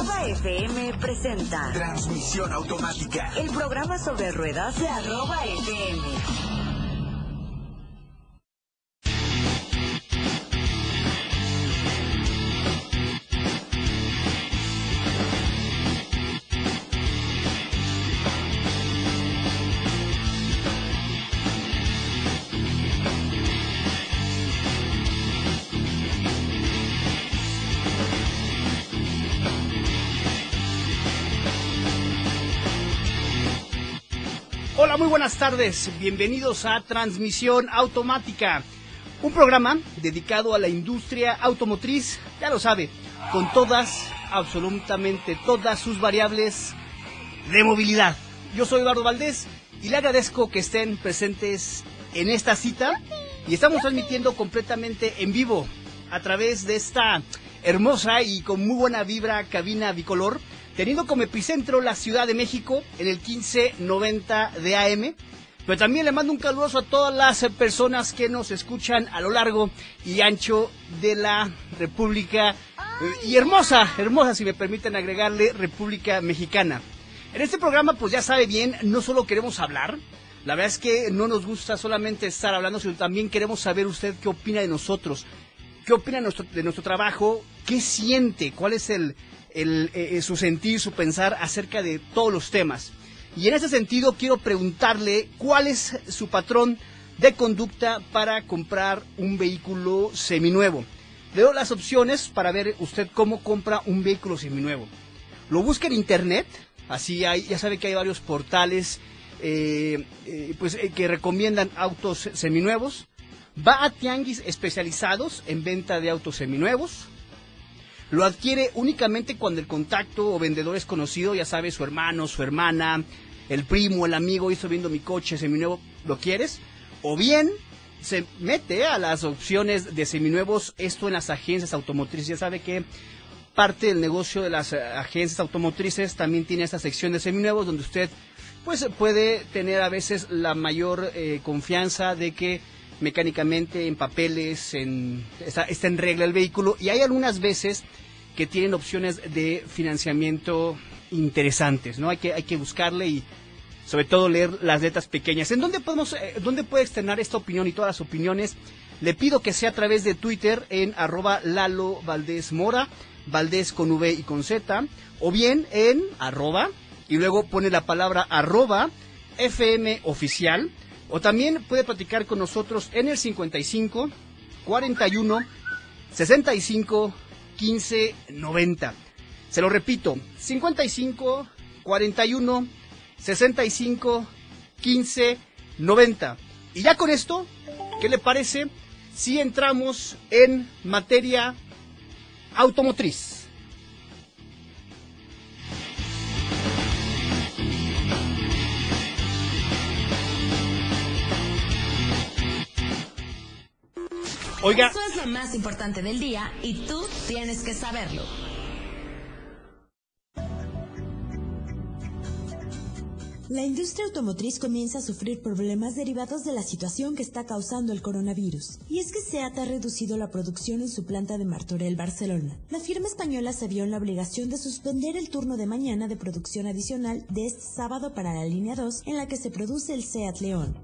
Arroba FM presenta Transmisión automática. el programa sobre ruedas de arroba FM. Buenas tardes. Bienvenidos a Transmisión Automática, un programa dedicado a la industria automotriz, ya lo sabe, con todas, absolutamente todas sus variables de movilidad. Yo soy Eduardo Valdés y le agradezco que estén presentes en esta cita y estamos transmitiendo completamente en vivo a través de esta hermosa y con muy buena vibra cabina bicolor, teniendo como epicentro la Ciudad de México en el 1590 de AM. Pero también le mando un caluroso a todas las personas que nos escuchan a lo largo y ancho de la República eh, y hermosa, hermosa si me permiten agregarle República Mexicana. En este programa, pues ya sabe bien, no solo queremos hablar, la verdad es que no nos gusta solamente estar hablando, sino también queremos saber usted qué opina de nosotros, qué opina de nuestro, de nuestro trabajo, qué siente, cuál es el, el, eh, su sentir, su pensar acerca de todos los temas. Y en ese sentido quiero preguntarle cuál es su patrón de conducta para comprar un vehículo seminuevo. Le doy las opciones para ver usted cómo compra un vehículo seminuevo. Lo busca en internet, así hay, ya sabe que hay varios portales eh, eh, pues, eh, que recomiendan autos seminuevos. Va a tianguis especializados en venta de autos seminuevos. Lo adquiere únicamente cuando el contacto o vendedor es conocido, ya sabe, su hermano, su hermana, el primo, el amigo, hizo viendo mi coche seminuevo, ¿lo quieres? O bien se mete a las opciones de seminuevos, esto en las agencias automotrices, ya sabe que parte del negocio de las eh, agencias automotrices también tiene esta sección de seminuevos donde usted pues puede tener a veces la mayor eh, confianza de que mecánicamente en papeles en, está, está en regla el vehículo y hay algunas veces que tienen opciones de financiamiento interesantes, ¿no? Hay que, hay que buscarle y sobre todo leer las letras pequeñas. ¿En dónde podemos, eh, dónde puede externar esta opinión y todas las opiniones? Le pido que sea a través de Twitter en arroba Lalo Valdés Mora, Valdés con V y con Z, o bien en arroba, y luego pone la palabra arroba FM oficial, o también puede platicar con nosotros en el 55 41 65 15 90. Se lo repito, 55 41 65 15 90. Y ya con esto, ¿qué le parece si entramos en materia automotriz? Oiga, Eso es lo más importante del día y tú tienes que saberlo. La industria automotriz comienza a sufrir problemas derivados de la situación que está causando el coronavirus. Y es que SEAT ha reducido la producción en su planta de Martorell, Barcelona. La firma española se vio en la obligación de suspender el turno de mañana de producción adicional de este sábado para la línea 2 en la que se produce el SEAT León.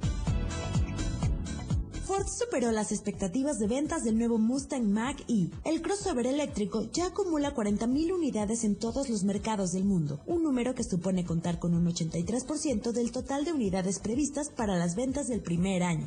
Ford superó las expectativas de ventas del nuevo Mustang Mach-E. El crossover eléctrico ya acumula 40.000 unidades en todos los mercados del mundo, un número que supone contar con un 83% del total de unidades previstas para las ventas del primer año.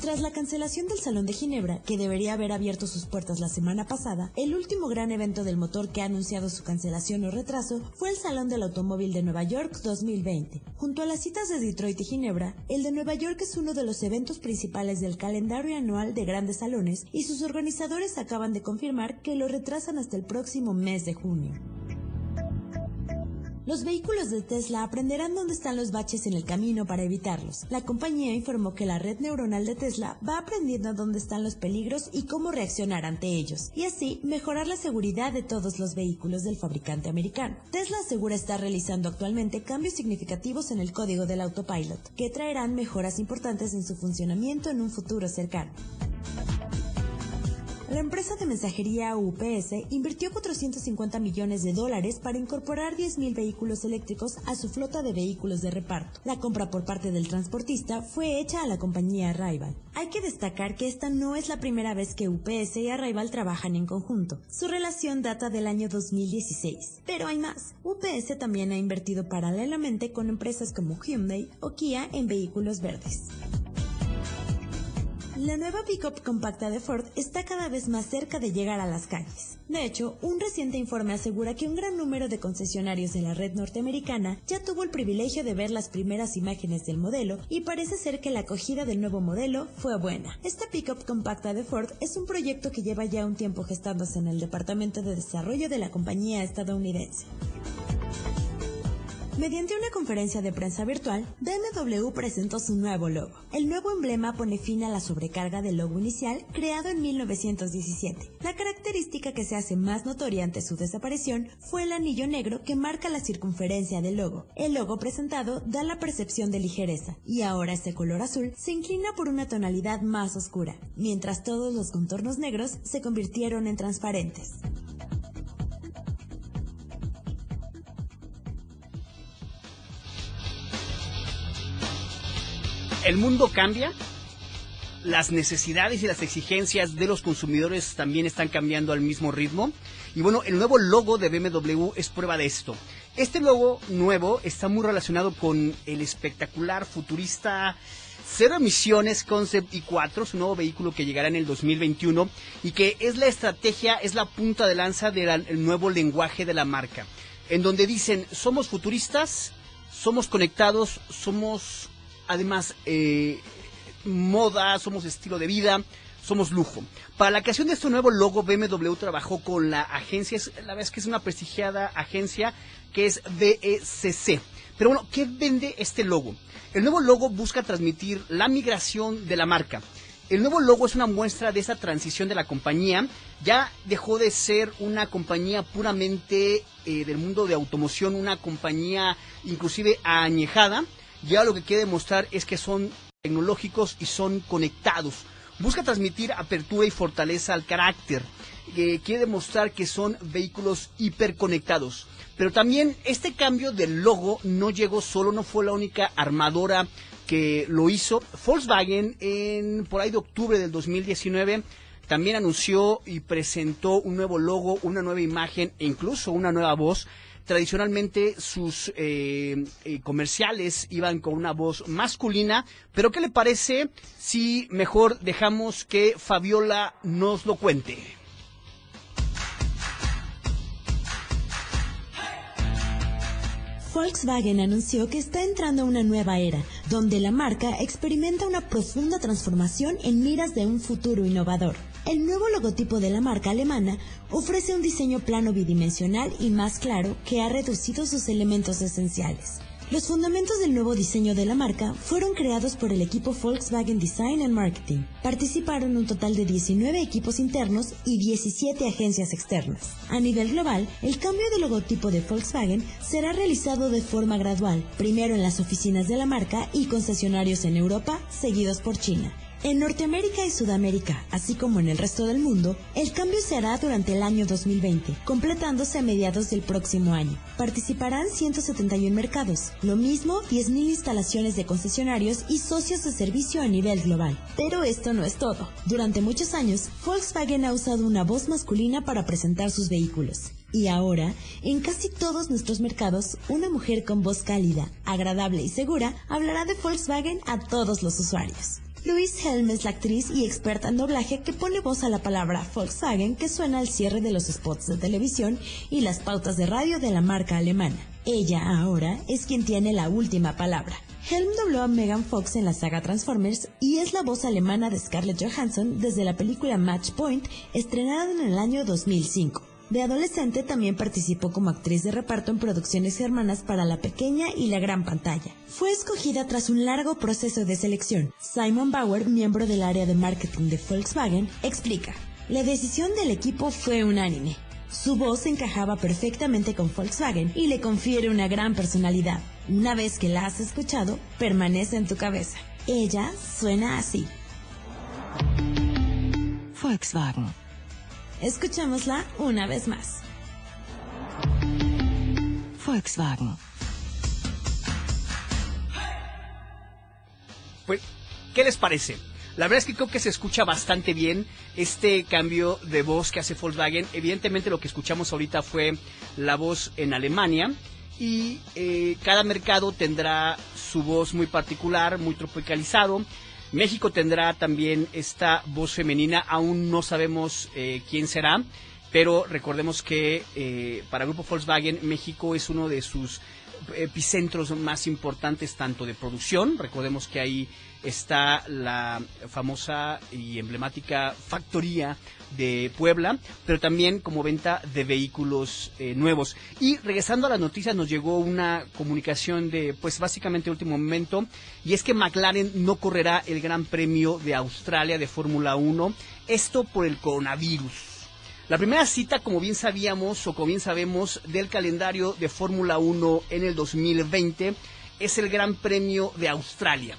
Tras la cancelación del Salón de Ginebra, que debería haber abierto sus puertas la semana pasada, el último gran evento del motor que ha anunciado su cancelación o retraso fue el Salón del Automóvil de Nueva York 2020. Junto a las citas de Detroit y Ginebra, el de Nueva York es uno de los eventos principales del calendario anual de grandes salones y sus organizadores acaban de confirmar que lo retrasan hasta el próximo mes de junio. Los vehículos de Tesla aprenderán dónde están los baches en el camino para evitarlos. La compañía informó que la red neuronal de Tesla va aprendiendo dónde están los peligros y cómo reaccionar ante ellos, y así mejorar la seguridad de todos los vehículos del fabricante americano. Tesla asegura estar realizando actualmente cambios significativos en el código del autopilot, que traerán mejoras importantes en su funcionamiento en un futuro cercano. La empresa de mensajería UPS invirtió 450 millones de dólares para incorporar 10.000 vehículos eléctricos a su flota de vehículos de reparto. La compra por parte del transportista fue hecha a la compañía Arrival. Hay que destacar que esta no es la primera vez que UPS y Arrival trabajan en conjunto. Su relación data del año 2016. Pero hay más. UPS también ha invertido paralelamente con empresas como Hyundai o Kia en vehículos verdes. La nueva pickup compacta de Ford está cada vez más cerca de llegar a las calles. De hecho, un reciente informe asegura que un gran número de concesionarios de la red norteamericana ya tuvo el privilegio de ver las primeras imágenes del modelo y parece ser que la acogida del nuevo modelo fue buena. Esta pickup compacta de Ford es un proyecto que lleva ya un tiempo gestándose en el Departamento de Desarrollo de la compañía estadounidense. Mediante una conferencia de prensa virtual, BMW presentó su nuevo logo. El nuevo emblema pone fin a la sobrecarga del logo inicial creado en 1917. La característica que se hace más notoria ante su desaparición fue el anillo negro que marca la circunferencia del logo. El logo presentado da la percepción de ligereza, y ahora este color azul se inclina por una tonalidad más oscura, mientras todos los contornos negros se convirtieron en transparentes. El mundo cambia, las necesidades y las exigencias de los consumidores también están cambiando al mismo ritmo. Y bueno, el nuevo logo de BMW es prueba de esto. Este logo nuevo está muy relacionado con el espectacular futurista Cero Emisiones Concept i4, su nuevo vehículo que llegará en el 2021 y que es la estrategia, es la punta de lanza del nuevo lenguaje de la marca, en donde dicen, somos futuristas, somos conectados, somos además eh, moda, somos estilo de vida, somos lujo. Para la creación de este nuevo logo, BMW trabajó con la agencia, la verdad es que es una prestigiada agencia que es BECC. Pero bueno, ¿qué vende este logo? El nuevo logo busca transmitir la migración de la marca. El nuevo logo es una muestra de esa transición de la compañía. Ya dejó de ser una compañía puramente eh, del mundo de automoción, una compañía inclusive añejada, ya lo que quiere demostrar es que son tecnológicos y son conectados. Busca transmitir apertura y fortaleza al carácter. Eh, quiere demostrar que son vehículos hiperconectados. Pero también este cambio del logo no llegó solo, no fue la única armadora que lo hizo. Volkswagen en por ahí de octubre del 2019 también anunció y presentó un nuevo logo, una nueva imagen e incluso una nueva voz tradicionalmente sus eh, eh, comerciales iban con una voz masculina, pero ¿qué le parece si mejor dejamos que Fabiola nos lo cuente? Volkswagen anunció que está entrando a una nueva era, donde la marca experimenta una profunda transformación en miras de un futuro innovador. El nuevo logotipo de la marca alemana ofrece un diseño plano bidimensional y más claro que ha reducido sus elementos esenciales. Los fundamentos del nuevo diseño de la marca fueron creados por el equipo Volkswagen Design and Marketing. Participaron un total de 19 equipos internos y 17 agencias externas. A nivel global, el cambio de logotipo de Volkswagen será realizado de forma gradual, primero en las oficinas de la marca y concesionarios en Europa, seguidos por China. En Norteamérica y Sudamérica, así como en el resto del mundo, el cambio se hará durante el año 2020, completándose a mediados del próximo año. Participarán 171 mercados, lo mismo 10.000 instalaciones de concesionarios y socios de servicio a nivel global. Pero esto no es todo. Durante muchos años, Volkswagen ha usado una voz masculina para presentar sus vehículos. Y ahora, en casi todos nuestros mercados, una mujer con voz cálida, agradable y segura hablará de Volkswagen a todos los usuarios. Louise Helm es la actriz y experta en doblaje que pone voz a la palabra Volkswagen que suena al cierre de los spots de televisión y las pautas de radio de la marca alemana. Ella ahora es quien tiene la última palabra. Helm dobló a Megan Fox en la saga Transformers y es la voz alemana de Scarlett Johansson desde la película Match Point estrenada en el año 2005. De adolescente también participó como actriz de reparto en producciones germanas para la pequeña y la gran pantalla. Fue escogida tras un largo proceso de selección. Simon Bauer, miembro del área de marketing de Volkswagen, explica. La decisión del equipo fue unánime. Su voz encajaba perfectamente con Volkswagen y le confiere una gran personalidad. Una vez que la has escuchado, permanece en tu cabeza. Ella suena así. Volkswagen Escuchémosla una vez más. Volkswagen. Pues, ¿qué les parece? La verdad es que creo que se escucha bastante bien este cambio de voz que hace Volkswagen. Evidentemente lo que escuchamos ahorita fue la voz en Alemania y eh, cada mercado tendrá su voz muy particular, muy tropicalizado. México tendrá también esta voz femenina, aún no sabemos eh, quién será, pero recordemos que eh, para Grupo Volkswagen México es uno de sus epicentros más importantes tanto de producción, recordemos que ahí está la famosa y emblemática factoría de Puebla, pero también como venta de vehículos eh, nuevos. Y regresando a las noticias nos llegó una comunicación de pues básicamente último momento y es que McLaren no correrá el Gran Premio de Australia de Fórmula 1, esto por el coronavirus. La primera cita, como bien sabíamos o como bien sabemos, del calendario de Fórmula 1 en el 2020 es el Gran Premio de Australia.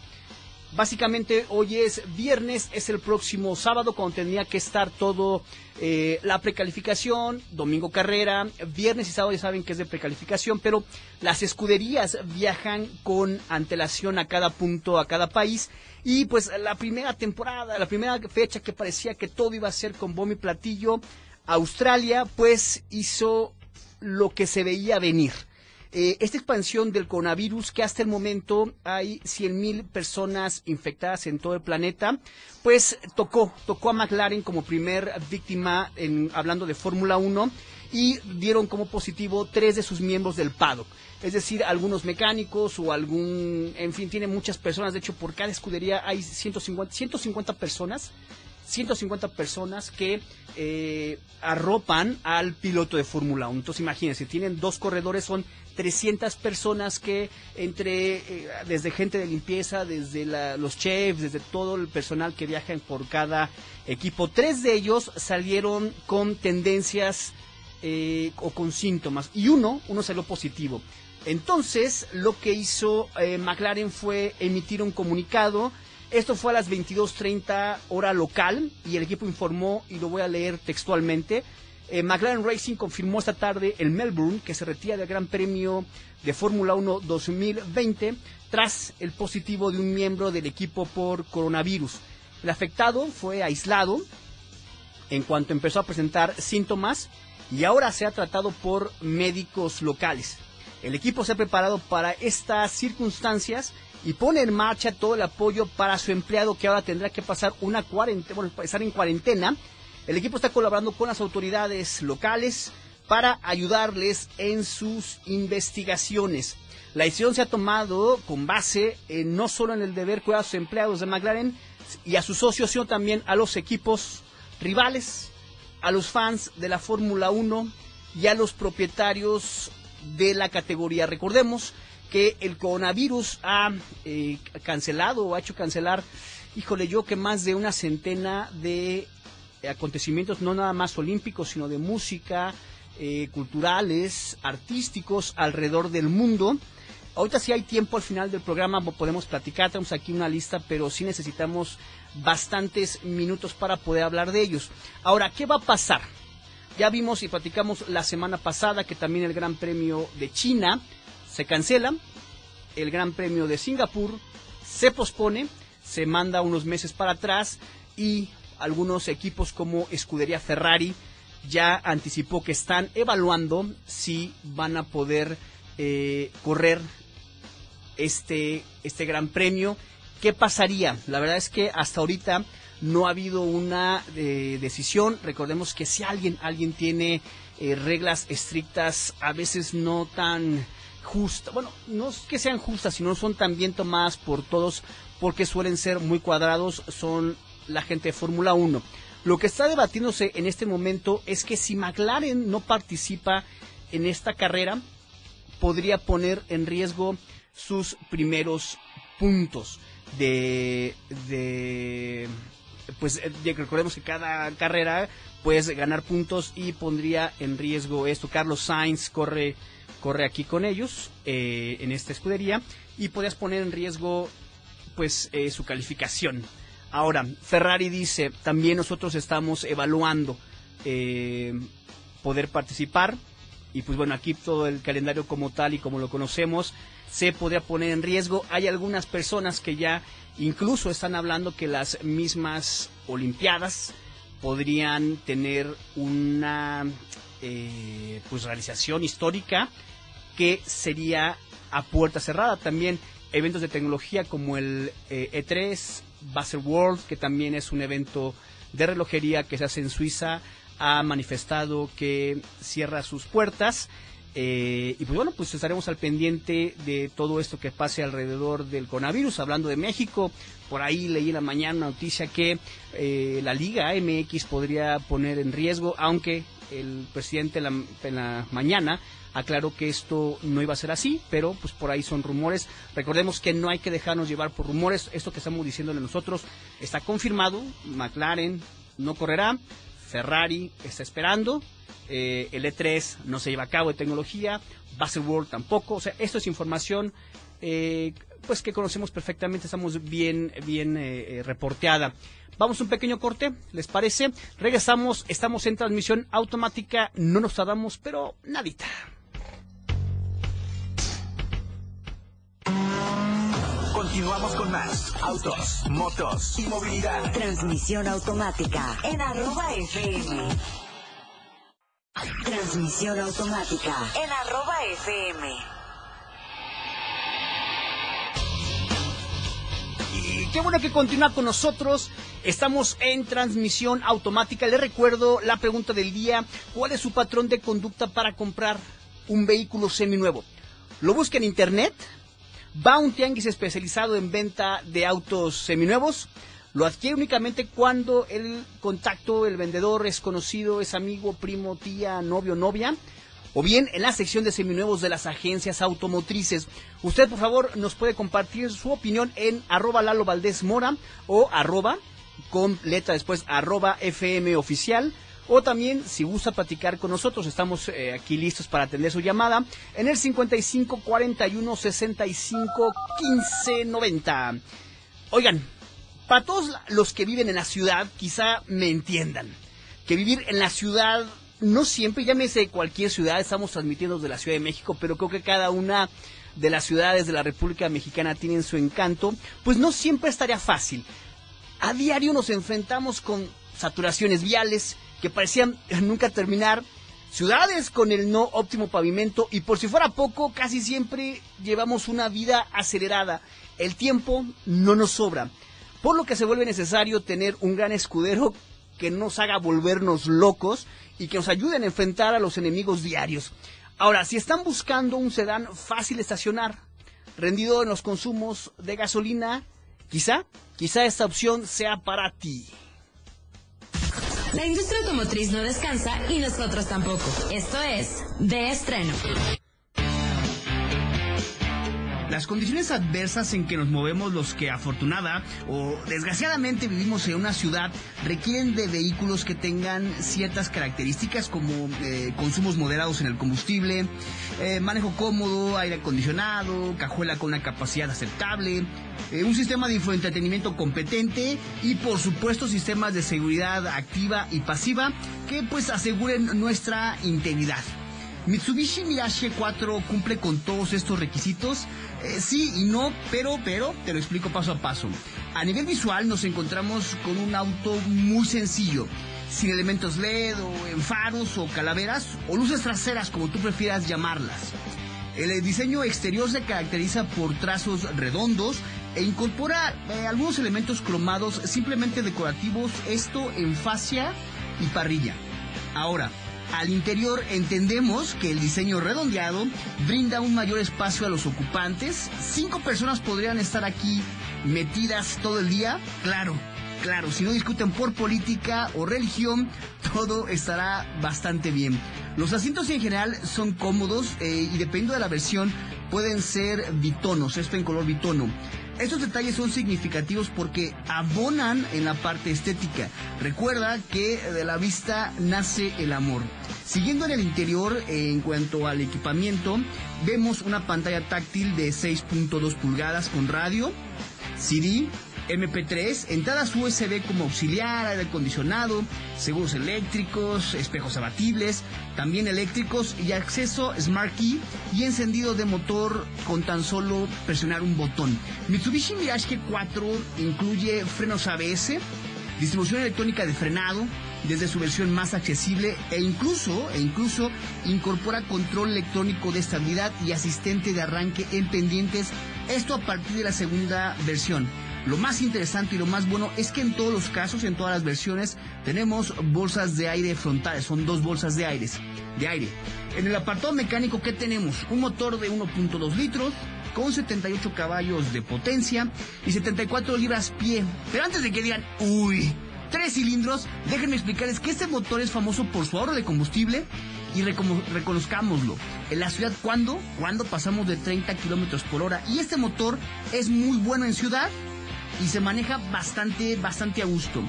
Básicamente hoy es viernes, es el próximo sábado cuando tendría que estar todo eh, la precalificación, domingo carrera, viernes y sábado ya saben que es de precalificación, pero las escuderías viajan con antelación a cada punto, a cada país. Y pues la primera temporada, la primera fecha que parecía que todo iba a ser con bombo y platillo, Australia pues hizo lo que se veía venir eh, esta expansión del coronavirus, que hasta el momento hay 100.000 personas infectadas en todo el planeta, pues tocó, tocó a McLaren como primer víctima en, hablando de Fórmula 1 y dieron como positivo tres de sus miembros del paddock. Es decir, algunos mecánicos o algún, en fin, tiene muchas personas. De hecho, por cada escudería hay 150, 150 personas 150 personas que eh, arropan al piloto de Fórmula 1. Entonces imagínense, tienen dos corredores, son 300 personas que entre, eh, desde gente de limpieza, desde los chefs, desde todo el personal que viajan por cada equipo, tres de ellos salieron con tendencias eh, o con síntomas y uno, uno salió positivo. Entonces, lo que hizo eh, McLaren fue emitir un comunicado. Esto fue a las 22.30 hora local y el equipo informó, y lo voy a leer textualmente, eh, McLaren Racing confirmó esta tarde en Melbourne que se retira del Gran Premio de Fórmula 1 2020 tras el positivo de un miembro del equipo por coronavirus. El afectado fue aislado en cuanto empezó a presentar síntomas y ahora se ha tratado por médicos locales. El equipo se ha preparado para estas circunstancias y pone en marcha todo el apoyo para su empleado que ahora tendrá que pasar una cuarentena, bueno, estar en cuarentena el equipo está colaborando con las autoridades locales para ayudarles en sus investigaciones. La decisión se ha tomado con base en, no solo en el deber cuidar a sus empleados de McLaren y a sus socios, sino también a los equipos rivales, a los fans de la Fórmula 1 y a los propietarios de la categoría. Recordemos que el coronavirus ha eh, cancelado o ha hecho cancelar, híjole yo, que más de una centena de acontecimientos no nada más olímpicos, sino de música, eh, culturales, artísticos alrededor del mundo. Ahorita si hay tiempo al final del programa podemos platicar, tenemos aquí una lista, pero sí necesitamos bastantes minutos para poder hablar de ellos. Ahora, ¿qué va a pasar? Ya vimos y platicamos la semana pasada que también el Gran Premio de China se cancela, el Gran Premio de Singapur se pospone, se manda unos meses para atrás y algunos equipos como Escudería Ferrari ya anticipó que están evaluando si van a poder eh, correr este, este gran premio. ¿Qué pasaría? La verdad es que hasta ahorita no ha habido una eh, decisión. Recordemos que si alguien, alguien tiene eh, reglas estrictas, a veces no tan justas, bueno, no es que sean justas, sino son tan bien tomadas por todos porque suelen ser muy cuadrados, son la gente de Fórmula 1. Lo que está debatiéndose en este momento es que si McLaren no participa en esta carrera, podría poner en riesgo sus primeros puntos de, de pues recordemos que cada carrera puedes ganar puntos y pondría en riesgo esto. Carlos Sainz corre corre aquí con ellos eh, en esta escudería y podrías poner en riesgo pues eh, su calificación Ahora, Ferrari dice, también nosotros estamos evaluando eh, poder participar. Y pues bueno, aquí todo el calendario como tal y como lo conocemos se podría poner en riesgo. Hay algunas personas que ya incluso están hablando que las mismas Olimpiadas podrían tener una eh, pues realización histórica que sería a puerta cerrada. También eventos de tecnología como el E3, eh, e Basel World, que también es un evento de relojería que se hace en Suiza, ha manifestado que cierra sus puertas. Eh, y pues bueno, pues estaremos al pendiente de todo esto que pase alrededor del coronavirus. Hablando de México, por ahí leí en la mañana una noticia que eh, la Liga MX podría poner en riesgo, aunque el presidente en la, mañana aclaró que esto no iba a ser así, pero pues por ahí son rumores. Recordemos que no hay que dejarnos llevar por rumores. Esto que estamos diciéndole nosotros está confirmado. McLaren no correrá. Ferrari está esperando, eh, el E3 no se lleva a cabo de tecnología, World tampoco, o sea, esto es información eh, pues que conocemos perfectamente, estamos bien, bien eh, reporteada. Vamos a un pequeño corte, ¿les parece? Regresamos, estamos en transmisión automática, no nos tardamos, pero nadita. Continuamos con más autos, motos y movilidad. Transmisión automática en arroba FM. Transmisión automática en arroba FM. Y qué bueno que continúa con nosotros. Estamos en transmisión automática. Le recuerdo la pregunta del día. ¿Cuál es su patrón de conducta para comprar un vehículo seminuevo? ¿Lo busca en internet? Va a un tianguis especializado en venta de autos seminuevos. Lo adquiere únicamente cuando el contacto, el vendedor es conocido, es amigo, primo, tía, novio, novia. O bien en la sección de seminuevos de las agencias automotrices. Usted, por favor, nos puede compartir su opinión en arroba Lalo Valdés Mora o arroba con letra después arroba FM oficial o también, si gusta platicar con nosotros, estamos eh, aquí listos para atender su llamada en el 55 41 65 15 90. Oigan, para todos los que viven en la ciudad, quizá me entiendan. Que vivir en la ciudad no siempre, llámese cualquier ciudad, estamos transmitiendo desde la Ciudad de México, pero creo que cada una de las ciudades de la República Mexicana tienen su encanto, pues no siempre estaría fácil. A diario nos enfrentamos con saturaciones viales, que parecían nunca terminar, ciudades con el no óptimo pavimento y por si fuera poco, casi siempre llevamos una vida acelerada. El tiempo no nos sobra, por lo que se vuelve necesario tener un gran escudero que nos haga volvernos locos y que nos ayude a enfrentar a los enemigos diarios. Ahora, si están buscando un sedán fácil estacionar, rendido en los consumos de gasolina, quizá, quizá esta opción sea para ti. La industria automotriz no descansa y nosotros tampoco. Esto es De Estreno. Las condiciones adversas en que nos movemos los que afortunada o desgraciadamente vivimos en una ciudad requieren de vehículos que tengan ciertas características como eh, consumos moderados en el combustible, eh, manejo cómodo, aire acondicionado, cajuela con una capacidad aceptable, eh, un sistema de infoentretenimiento competente y por supuesto sistemas de seguridad activa y pasiva que pues aseguren nuestra integridad. Mitsubishi Mirage 4 cumple con todos estos requisitos. Eh, sí y no, pero, pero, te lo explico paso a paso. A nivel visual nos encontramos con un auto muy sencillo, sin elementos LED o en faros o calaveras o luces traseras como tú prefieras llamarlas. El diseño exterior se caracteriza por trazos redondos e incorpora eh, algunos elementos cromados simplemente decorativos, esto en fascia y parrilla. Ahora, al interior entendemos que el diseño redondeado brinda un mayor espacio a los ocupantes. Cinco personas podrían estar aquí metidas todo el día. Claro, claro, si no discuten por política o religión, todo estará bastante bien. Los asientos en general son cómodos eh, y dependiendo de la versión pueden ser bitonos, esto en color bitono. Estos detalles son significativos porque abonan en la parte estética. Recuerda que de la vista nace el amor. Siguiendo en el interior, en cuanto al equipamiento, vemos una pantalla táctil de 6.2 pulgadas con radio, CD, MP3, entradas USB como auxiliar, aire acondicionado, seguros eléctricos, espejos abatibles, también eléctricos y acceso Smart Key y encendido de motor con tan solo presionar un botón. Mitsubishi Mirage G4 incluye frenos ABS, distribución electrónica de frenado desde su versión más accesible e incluso, e incluso incorpora control electrónico de estabilidad y asistente de arranque en pendientes, esto a partir de la segunda versión. Lo más interesante y lo más bueno es que en todos los casos, en todas las versiones, tenemos bolsas de aire frontales, son dos bolsas de aire. De aire. En el apartado mecánico, ¿qué tenemos? Un motor de 1.2 litros, con 78 caballos de potencia y 74 libras pie. Pero antes de que digan, uy, tres cilindros, déjenme explicarles que este motor es famoso por su ahorro de combustible y reconozcámoslo. En la ciudad, ¿cuándo? Cuando pasamos de 30 kilómetros por hora. Y este motor es muy bueno en ciudad y se maneja bastante, bastante a gusto.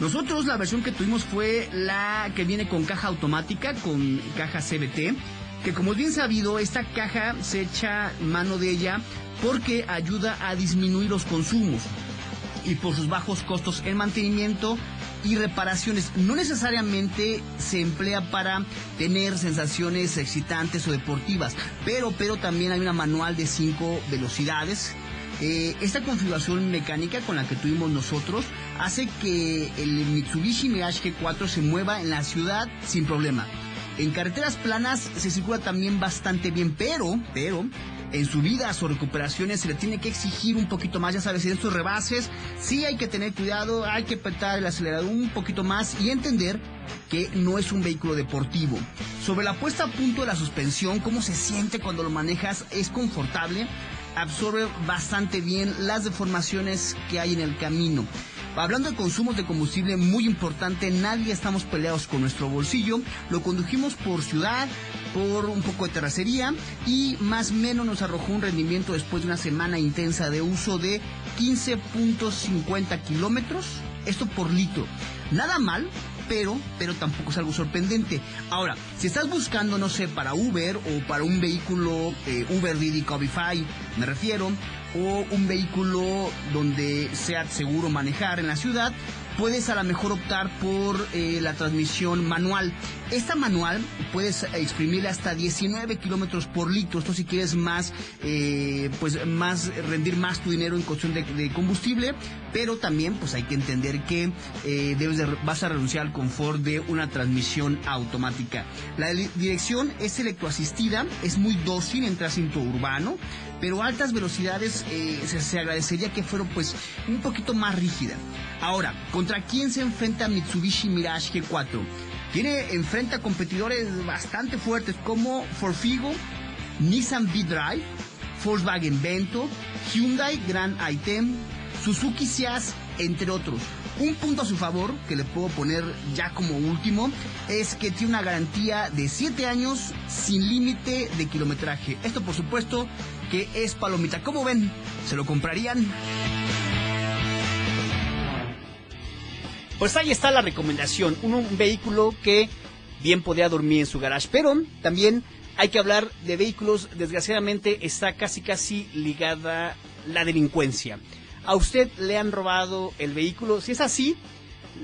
Nosotros la versión que tuvimos fue la que viene con caja automática, con caja CBT, que como bien sabido, esta caja se echa mano de ella porque ayuda a disminuir los consumos y por sus bajos costos en mantenimiento y reparaciones. No necesariamente se emplea para tener sensaciones excitantes o deportivas, pero, pero también hay una manual de cinco velocidades eh, esta configuración mecánica con la que tuvimos nosotros hace que el Mitsubishi Mirage G4 se mueva en la ciudad sin problema. En carreteras planas se circula también bastante bien, pero, pero, en subidas o recuperaciones se le tiene que exigir un poquito más, ya sabes, en estos rebases sí hay que tener cuidado, hay que apretar el acelerador un poquito más y entender que no es un vehículo deportivo. Sobre la puesta a punto de la suspensión, cómo se siente cuando lo manejas, es confortable, absorbe bastante bien las deformaciones que hay en el camino. Hablando de consumos de combustible muy importante, nadie estamos peleados con nuestro bolsillo. Lo condujimos por ciudad, por un poco de terracería y más o menos nos arrojó un rendimiento después de una semana intensa de uso de 15.50 kilómetros. Esto por litro. Nada mal, pero, pero tampoco es algo sorprendente. Ahora, si estás buscando, no sé, para Uber o para un vehículo eh, Uber Didi Cabify, me refiero, o un vehículo donde sea seguro manejar en la ciudad, puedes a lo mejor optar por eh, la transmisión manual. Esta manual puedes exprimir hasta 19 kilómetros por litro. Esto si quieres más, eh, pues más rendir más tu dinero en cuestión de, combustible, pero también pues hay que entender que eh, debes vas a renunciar al confort de una transmisión automática. La dirección es electroasistida, es muy dócil en tránsito urbano, pero altas velocidades se, se agradecería que fuera pues un poquito más rígida. Ahora, ¿contra quién se enfrenta Mitsubishi Mirage G4? Tiene enfrenta competidores bastante fuertes como Forfigo, Nissan V-Drive, Volkswagen Vento, Hyundai Grand Item, Suzuki Sias, entre otros. Un punto a su favor, que le puedo poner ya como último, es que tiene una garantía de 7 años sin límite de kilometraje. Esto por supuesto que es palomita. ¿Cómo ven? ¿Se lo comprarían? Pues ahí está la recomendación, un, vehículo que bien podría dormir en su garage, pero también hay que hablar de vehículos, desgraciadamente está casi casi ligada la delincuencia. ¿A usted le han robado el vehículo? Si es así,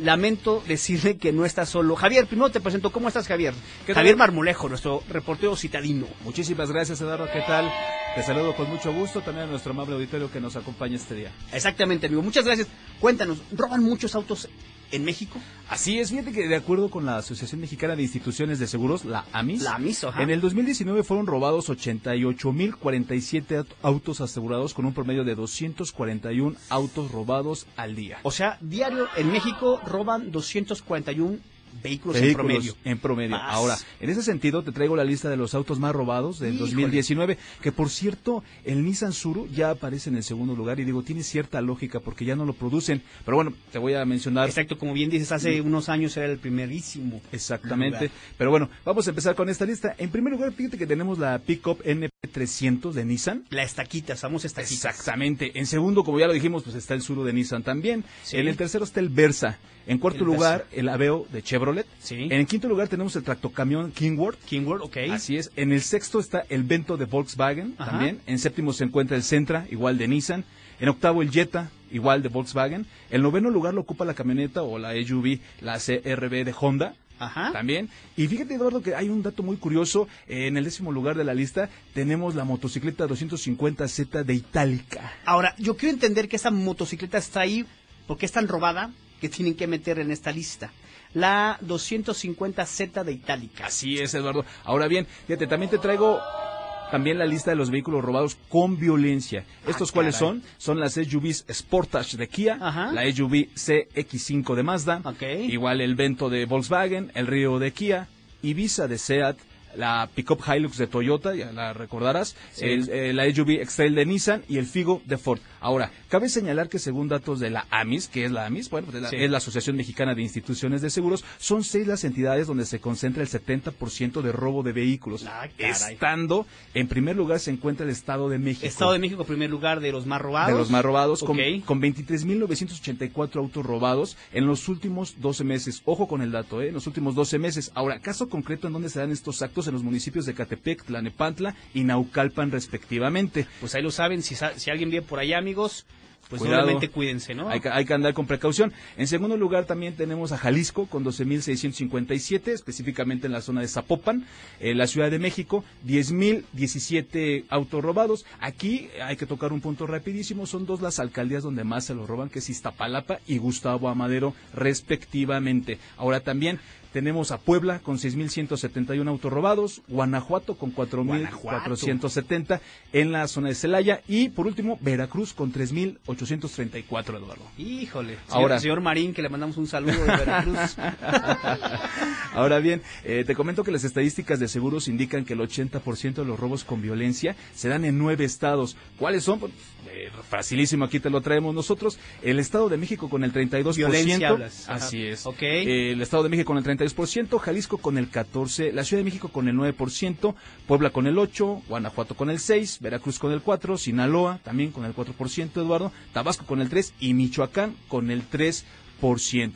lamento decirle que no está solo. Javier, primero te presento. ¿Cómo estás, Javier? Javier Marmolejo, nuestro reportero citadino. Muchísimas gracias, Eduardo. ¿Qué tal? Te saludo con mucho gusto también a nuestro amable auditorio que nos acompaña este día. Exactamente, amigo. Muchas gracias. Cuéntanos, ¿roban muchos autos en México? Así es, fíjate que de acuerdo con la Asociación Mexicana de Instituciones de Seguros, la AMIS, la AMIS en el 2019 fueron robados 88.047 autos asegurados con un promedio de 241 autos robados al día. O sea, diario en México roban 241 vehículos, en promedio. En promedio. Ahora, en ese sentido, te traigo la lista de los autos más robados del 2019, que por cierto, el Nissan Suru ya aparece en el segundo lugar y digo, tiene cierta lógica porque ya no lo producen. Pero bueno, te voy a mencionar. Exacto, como bien dices, hace unos años era el primerísimo. Exactamente. Pero bueno, vamos a empezar con esta lista. En primer lugar, fíjate que tenemos la Pickup NP300 de Nissan. La estaquita, vamos estaquita. Exactamente. En segundo, como ya lo dijimos, pues está el Suru de Nissan también. En el tercero está el Versa. En cuarto lugar, el Aveo de Chevrolet. Sí. En el quinto lugar tenemos el tractocamión Kingworth. Kingworth, ok. Así es. En el sexto está el Vento de Volkswagen también. En séptimo se encuentra el Sentra, igual de Nissan. En octavo el Jetta, igual de Volkswagen. El noveno lugar lo ocupa la camioneta o la SUV, la CRB de Honda. Ajá. También. Y fíjate, Eduardo, que hay un dato muy curioso. En el décimo lugar de la lista tenemos la motocicleta 250Z de Itálica. Ahora, yo quiero entender que esta motocicleta está ahí porque es tan robada que tienen que meter en esta lista. La 250Z de Itálica. Así es, Eduardo. Ahora bien, fíjate, también te traigo también la lista de los vehículos robados con violencia. ¿Estos cuáles caray. son? Son las SUVs Sportage de Kia, Ajá. la SUV CX5 de Mazda, igual el Vento de Volkswagen, el Río de Kia, Ibiza de Seat, la Pickup Hilux de Toyota, ya la recordarás, Sí. el, eh, la SUV X-Trail de Nissan y el Figo de Ford. Ahora, cabe señalar que según datos de la AMIS, que es la AMIS, bueno, pues es la, Sí. es la Asociación Mexicana de Instituciones de Seguros, son seis las entidades donde se concentra el 70% de robo de vehículos. Ah, caray. Estando, en primer lugar se encuentra el Estado de México. Estado de México, primer lugar de los más robados. De los más robados, con, Ok. con 23.984 autos robados en los últimos 12 meses. Ojo con el dato, ¿eh? En los últimos 12 meses. Ahora, caso concreto en donde se dan estos actos en los municipios de Catepec, Tlanepantla y Naucalpan, respectivamente. Pues ahí lo saben, si, si alguien vive por allá, amigos, pues Cuidado. obviamente cuídense, ¿no? Hay, que, hay que andar con precaución. En segundo lugar también tenemos a Jalisco con 12.657, específicamente en la zona de Zapopan. Eh, la Ciudad de México, 10.017 autos robados. Aquí hay que tocar un punto rapidísimo. Son dos las alcaldías donde más se los roban, que es Iztapalapa y Gustavo Amadero, respectivamente. Ahora también tenemos a Puebla con 6.171 autos robados, Guanajuato con 4.470 en la zona de Celaya y por último Veracruz con 3.834, Eduardo. Híjole. Señor, Ahora- señor Marín, que le mandamos un saludo de Veracruz. Ahora bien, eh, te comento que las estadísticas de seguros indican que el 80% de los robos con violencia se dan en nueve estados. ¿Cuáles son? Pues, eh, facilísimo, aquí te lo traemos nosotros. El Estado de México con el 32%. Violencia hablas. Así es. Ok. Eh, el Estado de México con el 32%, Jalisco con el 14%, la Ciudad de México con el 9%, Puebla con el 8%, Guanajuato con el 6%, Veracruz con el 4%, Sinaloa también con el 4%, Eduardo, Tabasco con el 3% y Michoacán con el 3%.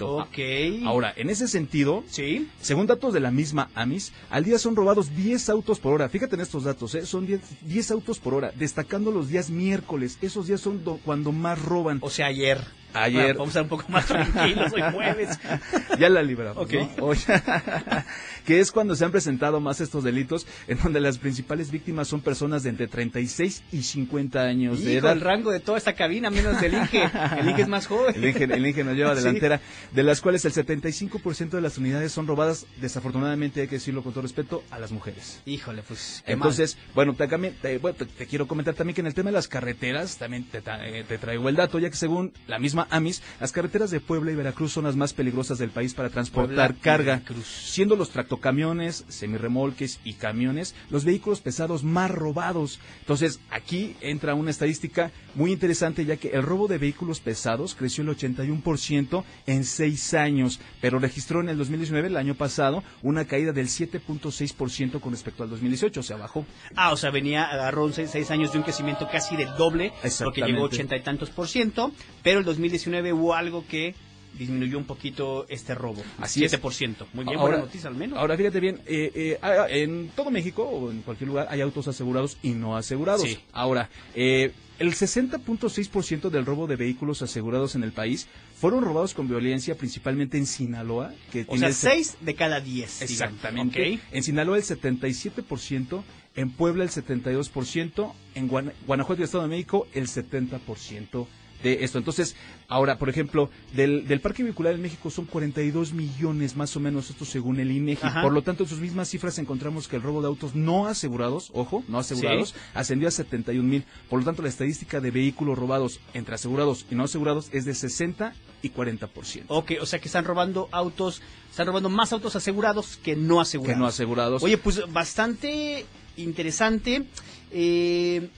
ok. Ahora, en ese sentido, Sí. según datos de la misma AMIS, al día son robados 10 autos por hora. Fíjate en estos datos, ¿eh? son 10, 10 autos por hora, destacando los días miércoles. Esos días son do- cuando más roban. O sea, ayer. Ayer. Bueno, vamos a estar un poco más tranquilos, hoy jueves. ya la libramos. Ok. ¿no? Hoy- que es cuando se han presentado más estos delitos, en donde las principales víctimas son personas de entre 36 y 50 años de edad. el rango de toda esta cabina, menos del Inge. El Inge es más joven. El Inge, el Inge nos lleva Sí. delantera, de las cuales el 75% de las unidades son robadas, desafortunadamente hay que decirlo con todo respeto, a las mujeres. Híjole, pues. qué Entonces, bueno, te, te- bueno, te- te quiero comentar también que en el tema de las carreteras, también te, eh, te traigo el dato, ya que según la misma AMIS, las carreteras de Puebla y Veracruz son las más peligrosas del país para transportar Puebla carga, Veracruz. siendo los tractocamiones, semirremolques y camiones los vehículos pesados más robados. Entonces, aquí entra una estadística muy interesante, ya que el robo de vehículos pesados creció el 81% en seis años, pero registró en el 2019, el año pasado, una caída del 7.6% con respecto al 2018, o sea, bajó. Ah, o sea, venía, agarró seis, seis años de un crecimiento casi del doble, porque llegó ochenta y tantos por ciento, pero el 2019 hubo algo que disminuyó un poquito este robo. Así es. 7%. Muy bien, Ahora- buena noticia al menos. Ahora fíjate bien, eh, eh, ah, en todo México o en cualquier lugar hay autos asegurados y no asegurados. Sí. Ahora, eh, el 60.6% del robo de vehículos asegurados en el país fueron robados con violencia, principalmente en Sinaloa, que o tiene sea, el se- 6 de cada 10. Exactamente. En Sinaloa el 77%, en Puebla el 72%, en Guana- Guanajuato y Estado de México el 70% de esto. Entonces, ahora, por ejemplo, del, del parque vehicular en México son 42 millones más o menos, esto según el INEGI. Ajá. Por lo tanto, en sus mismas cifras encontramos que el robo de autos no asegurados, ojo, no asegurados, Sí. ascendió a 71 mil. Por lo tanto, la estadística de vehículos robados entre asegurados y no asegurados es de 60 y 40%. Ok, o sea que están robando autos, están robando más autos asegurados que no asegurados. Que no asegurados. Oye, pues bastante interesante. Eh,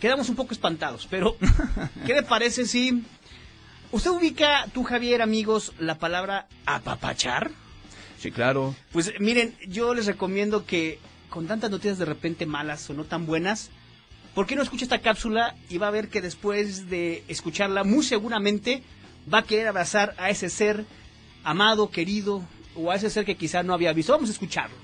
quedamos un poco espantados, pero ¿qué le parece si usted ubica, tú Javier, amigos, la palabra apapachar? sí, claro. Pues miren, yo les recomiendo que con tantas noticias de repente malas o no tan buenas, ¿por qué no escucha esta cápsula y va a ver que después de escucharla, muy seguramente va a querer abrazar a ese ser amado, querido, o a ese ser que quizá no había visto? Vamos a escucharlo.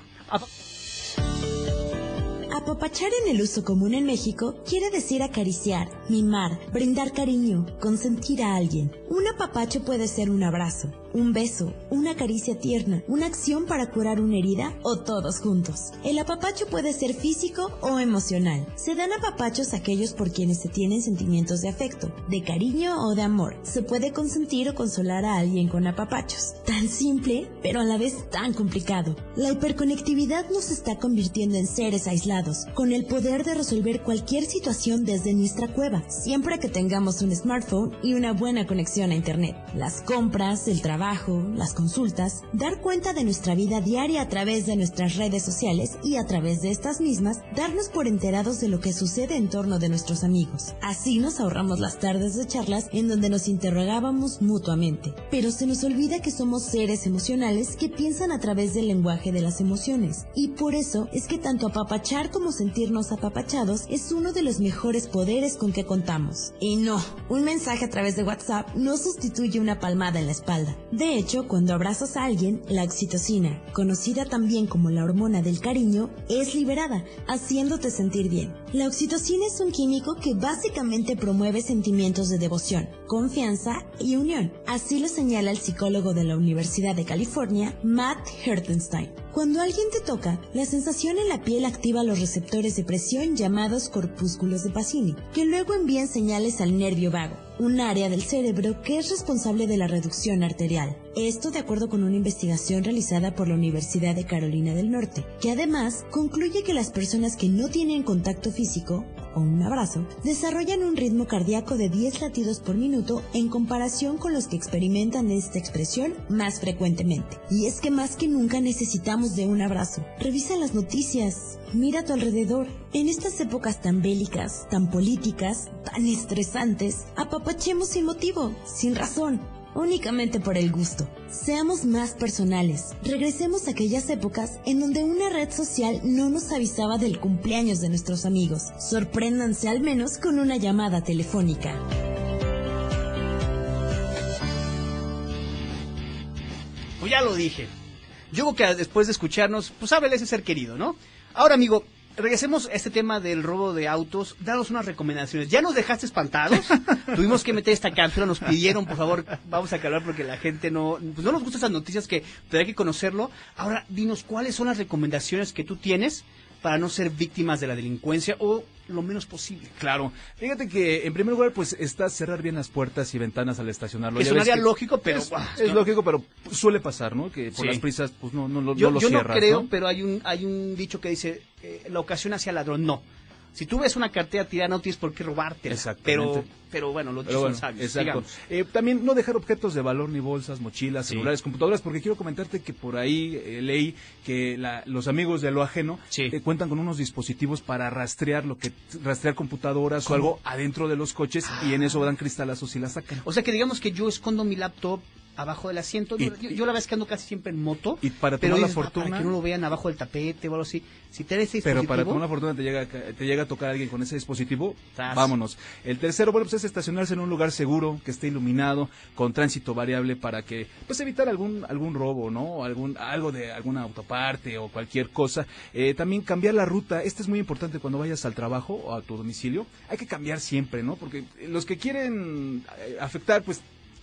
Apa- Apapachar en el uso común en México quiere decir acariciar, mimar, brindar cariño, consentir a alguien. Un apapacho puede ser un abrazo, un beso, una caricia tierna, una acción para curar una herida o todos juntos. El apapacho puede ser físico o emocional. Se dan apapachos a aquellos por quienes se tienen sentimientos de afecto, de cariño o de amor. Se puede consentir o consolar a alguien con apapachos. Tan simple, pero a la vez tan complicado. La hiperconectividad nos está convirtiendo en seres aislados con el poder de resolver cualquier situación desde nuestra cueva, siempre que tengamos un smartphone y una buena conexión a Internet. Las compras, el trabajo, las consultas, dar cuenta de nuestra vida diaria a través de nuestras redes sociales y a través de estas mismas, darnos por enterados de lo que sucede en torno de nuestros amigos. Así nos ahorramos las tardes de charlas en donde nos interrogábamos mutuamente. Pero se nos olvida que somos seres emocionales que piensan a través del lenguaje de las emociones. Y por eso es que tanto apapachar como sentirnos apapachados es uno de los mejores poderes con que contamos. Y no, un mensaje a través de WhatsApp no sustituye una palmada en la espalda. De hecho, cuando abrazas a alguien, la oxitocina, conocida también como la hormona del cariño, es liberada, haciéndote sentir bien. La oxitocina es un químico que básicamente promueve sentimientos de devoción, confianza y unión. Así lo señala el psicólogo de la Universidad de California, Matt Hertenstein. Cuando alguien te toca, la sensación en la piel activa los receptores de presión llamados corpúsculos de Pacini, que luego envían señales al nervio vago, un área del cerebro que es responsable de la reducción arterial. Esto de acuerdo con una investigación realizada por la Universidad de Carolina del Norte, que además concluye que las personas que no tienen contacto físico o un abrazo, desarrollan un ritmo cardíaco de 10 latidos por minuto en comparación con los que experimentan esta expresión más frecuentemente. Y es que más que nunca necesitamos de un abrazo. Revisa las noticias, mira a tu alrededor. En estas épocas tan bélicas, tan políticas, tan estresantes, apapachemos sin motivo, sin razón únicamente por el gusto. Seamos más personales. Regresemos a aquellas épocas en donde una red social no nos avisaba del cumpleaños de nuestros amigos. Sorpréndanse al menos con una llamada telefónica. Pues ya lo dije. Yo creo que después de escucharnos, pues háblele ese ser querido, ¿no? Ahora, amigo, regresemos a este tema del robo de autos. Danos unas recomendaciones. ¿Ya nos dejaste espantados? Tuvimos que meter esta cápsula, nos pidieron, por favor, vamos a calmar porque la gente no, pues no nos gusta esas noticias que pero hay que conocerlo. Ahora, dinos cuáles son las recomendaciones que tú tienes para no ser víctimas de la delincuencia o lo menos posible. Claro. Fíjate que, en primer lugar, pues está cerrar bien las puertas y ventanas al estacionarlo. Que sonaría lógico, pero... Es, lógico, pero suele pasar, ¿no? Que por las prisas, pues no, no, no, yo, lo yo cierras, no creo, pero hay un, hay un dicho que dice, eh, la ocasión hacia ladrón, no. Si tú ves una cartera tirada, no tienes por qué robarte. Pero, pero bueno, lo son sabios. Exacto. Eh, también no dejar objetos de valor, ni bolsas, mochilas, celulares, computadoras, porque quiero comentarte que por ahí eh, leí que la, los amigos de lo ajeno eh, cuentan con unos dispositivos para rastrear lo que rastrear computadoras o algo adentro de los coches y en eso dan cristalazos y la sacan. O sea que digamos que yo escondo mi laptop abajo del asiento. yo, yo, la vez que ando casi siempre en moto. Y para pero tomar la fortuna. Para que no lo vean abajo del tapete o algo así. Si te ese Pero para tomar la fortuna te llega, te llega a tocar a alguien con ese dispositivo, vámonos. El tercero, bueno, pues es estacionarse en un lugar seguro, que esté iluminado, con tránsito variable para que, pues evitar algún, algún robo, ¿no? Algún, algo de alguna autoparte o cualquier cosa. Eh, también cambiar la ruta. Este es muy importante cuando vayas al trabajo o a tu domicilio. Hay que cambiar siempre, ¿no? Porque los que quieren eh, afectar, pues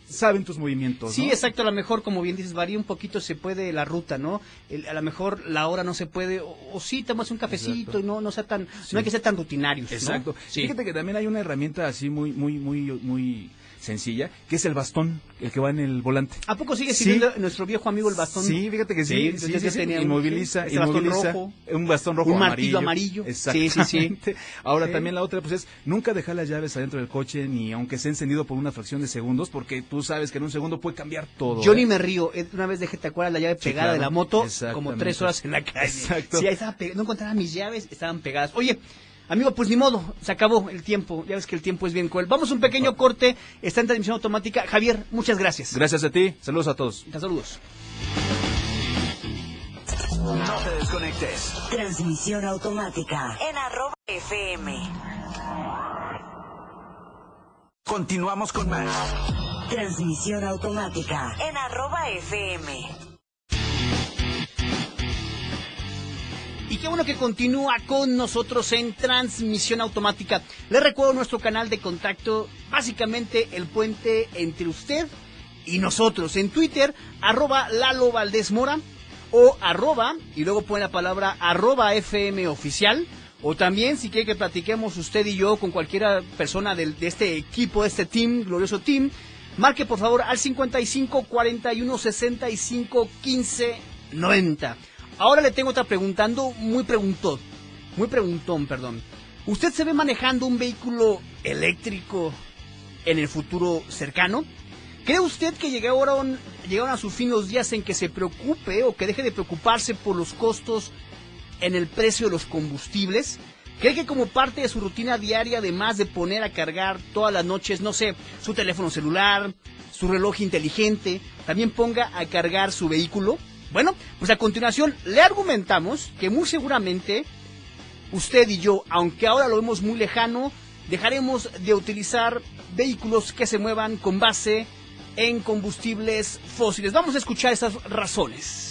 saben tus movimientos. Sí, exacto, a lo mejor, como bien dices, varía un poquito, se puede la ruta, ¿no? a lo mejor la hora no se puede, o, sí, tomas un cafecito y no, no sea tan, no hay que ser tan rutinarios. Exacto. Fíjate que también hay una herramienta así muy, muy, muy, muy sencilla, que es el bastón, el que va en el volante. ¿A poco sigue sirviendo nuestro viejo amigo el bastón? Sí, fíjate que sí, sí, sí, sí, inmoviliza, un, inmoviliza rojo, un bastón rojo un martillo. amarillo. Exactamente. Sí, sí, Ahora también la otra pues es nunca dejar las llaves adentro del coche ni aunque sea encendido por una fracción de segundos porque tú sabes que en un segundo puede cambiar todo. Yo ni ¿eh? me río, una vez dejé te acuerdas la llave pegada de la moto como tres horas en la calle. Exacto. Sí, ahí estaba no encontraba mis llaves, estaban pegadas. Oye, Amigo, pues ni modo, se acabó el tiempo. Ya ves que el tiempo es bien cruel. Vamos a un pequeño corte. Está en transmisión automática. Javier, muchas gracias. Gracias a ti. Saludos a todos. Saludos. No te desconectes. Transmisión automática en arroba FM. Continuamos con más. Transmisión automática en arroba FM. y qué bueno que continúa con nosotros en transmisión automática. Le recuerdo nuestro canal de contacto, básicamente el puente entre usted y nosotros. En Twitter, arroba Lalo Valdés Mora o arroba, y luego pone la palabra arroba FM oficial. O también, si quiere que platiquemos usted y yo con cualquiera persona de, de este equipo, de este team, glorioso team, marque por favor al 55 41 65 15 90. Ahora le tengo otra preguntando, muy preguntón, muy preguntón, perdón. ¿Usted se ve manejando un vehículo eléctrico en el futuro cercano? ¿Cree usted que llegaron, llegaron a su fin los días en que se preocupe o que deje de preocuparse por los costos en el precio de los combustibles? ¿Cree que como parte de su rutina diaria, además de poner a cargar todas las noches, no sé, su teléfono celular, su reloj inteligente, también ponga a cargar su vehículo? Bueno, pues a continuación le argumentamos que muy seguramente usted y yo, aunque ahora lo vemos muy lejano, dejaremos de utilizar vehículos que se muevan con base en combustibles fósiles. Vamos a escuchar esas razones.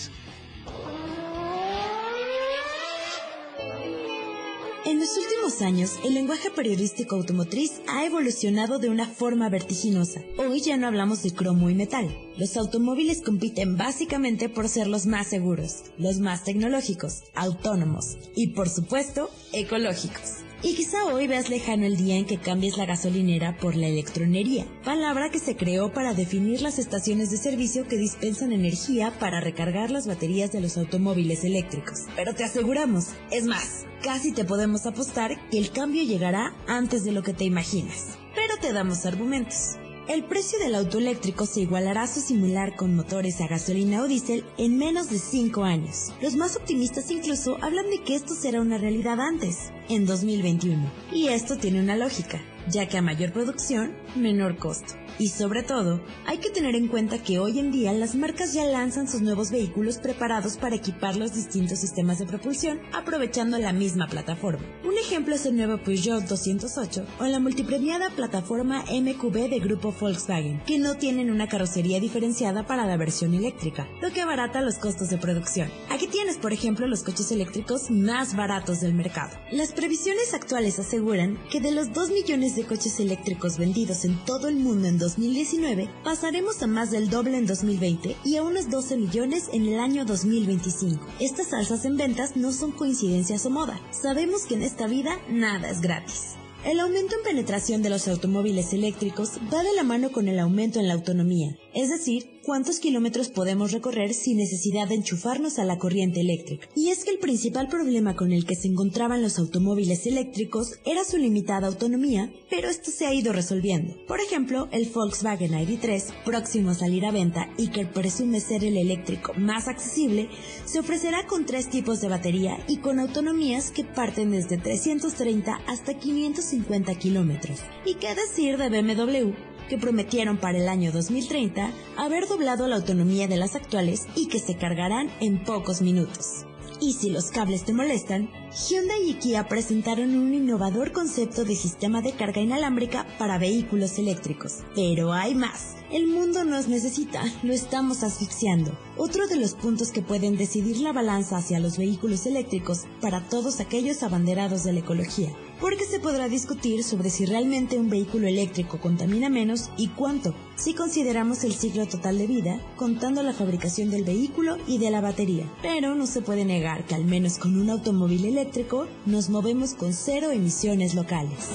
En los últimos años, el lenguaje periodístico automotriz ha evolucionado de una forma vertiginosa. Hoy ya no hablamos de cromo y metal. Los automóviles compiten básicamente por ser los más seguros, los más tecnológicos, autónomos y, por supuesto, ecológicos. Y quizá hoy veas lejano el día en que cambies la gasolinera por la electronería, palabra que se creó para definir las estaciones de servicio que dispensan energía para recargar las baterías de los automóviles eléctricos. Pero te aseguramos, es más, casi te podemos apostar que el cambio llegará antes de lo que te imaginas. Pero te damos argumentos. El precio del auto eléctrico se igualará a su similar con motores a gasolina o diésel en menos de 5 años. Los más optimistas incluso hablan de que esto será una realidad antes, en 2021. Y esto tiene una lógica, ya que a mayor producción, menor costo. Y sobre todo, hay que tener en cuenta que hoy en día las marcas ya lanzan sus nuevos vehículos preparados para equipar los distintos sistemas de propulsión aprovechando la misma plataforma. Un ejemplo es el nuevo Peugeot 208 o la multipremiada plataforma MQB de grupo Volkswagen, que no tienen una carrocería diferenciada para la versión eléctrica, lo que abarata los costos de producción. Aquí tienes, por ejemplo, los coches eléctricos más baratos del mercado. Las previsiones actuales aseguran que de los 2 millones de coches eléctricos vendidos en todo el mundo en 2019, pasaremos a más del doble en 2020 y a unos 12 millones en el año 2025. Estas alzas en ventas no son coincidencias o moda. Sabemos que en esta vida nada es gratis. El aumento en penetración de los automóviles eléctricos va de la mano con el aumento en la autonomía, es decir, cuántos kilómetros podemos recorrer sin necesidad de enchufarnos a la corriente eléctrica. Y es que el principal problema con el que se encontraban los automóviles eléctricos era su limitada autonomía, pero esto se ha ido resolviendo. Por ejemplo, el Volkswagen ID3, próximo a salir a venta y que presume ser el eléctrico más accesible, se ofrecerá con tres tipos de batería y con autonomías que parten desde 330 hasta 550 kilómetros. ¿Y qué decir de BMW? Que prometieron para el año 2030 haber doblado la autonomía de las actuales y que se cargarán en pocos minutos. Y si los cables te molestan, Hyundai y Kia presentaron un innovador concepto de sistema de carga inalámbrica para vehículos eléctricos. Pero hay más. El mundo nos necesita, lo estamos asfixiando. Otro de los puntos que pueden decidir la balanza hacia los vehículos eléctricos para todos aquellos abanderados de la ecología porque se podrá discutir sobre si realmente un vehículo eléctrico contamina menos y cuánto, si consideramos el ciclo total de vida, contando la fabricación del vehículo y de la batería. Pero no se puede negar que al menos con un automóvil eléctrico nos movemos con cero emisiones locales.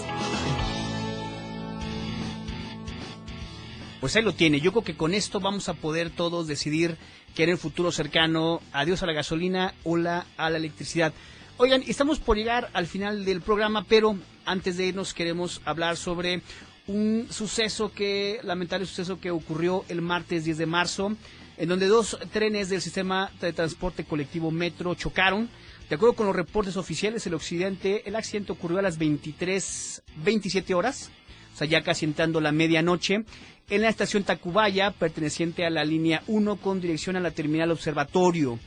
Pues ahí lo tiene. Yo creo que con esto vamos a poder todos decidir que en el futuro cercano adiós a la gasolina, hola a la electricidad. Oigan, estamos por llegar al final del programa, pero antes de irnos queremos hablar sobre un suceso que, lamentable suceso que ocurrió el martes 10 de marzo, en donde dos trenes del sistema de transporte colectivo Metro chocaron. De acuerdo con los reportes oficiales, el accidente, el accidente ocurrió a las 23, 27 horas, o sea, ya casi entrando la medianoche, en la estación Tacubaya, perteneciente a la línea 1 con dirección a la terminal Observatorio.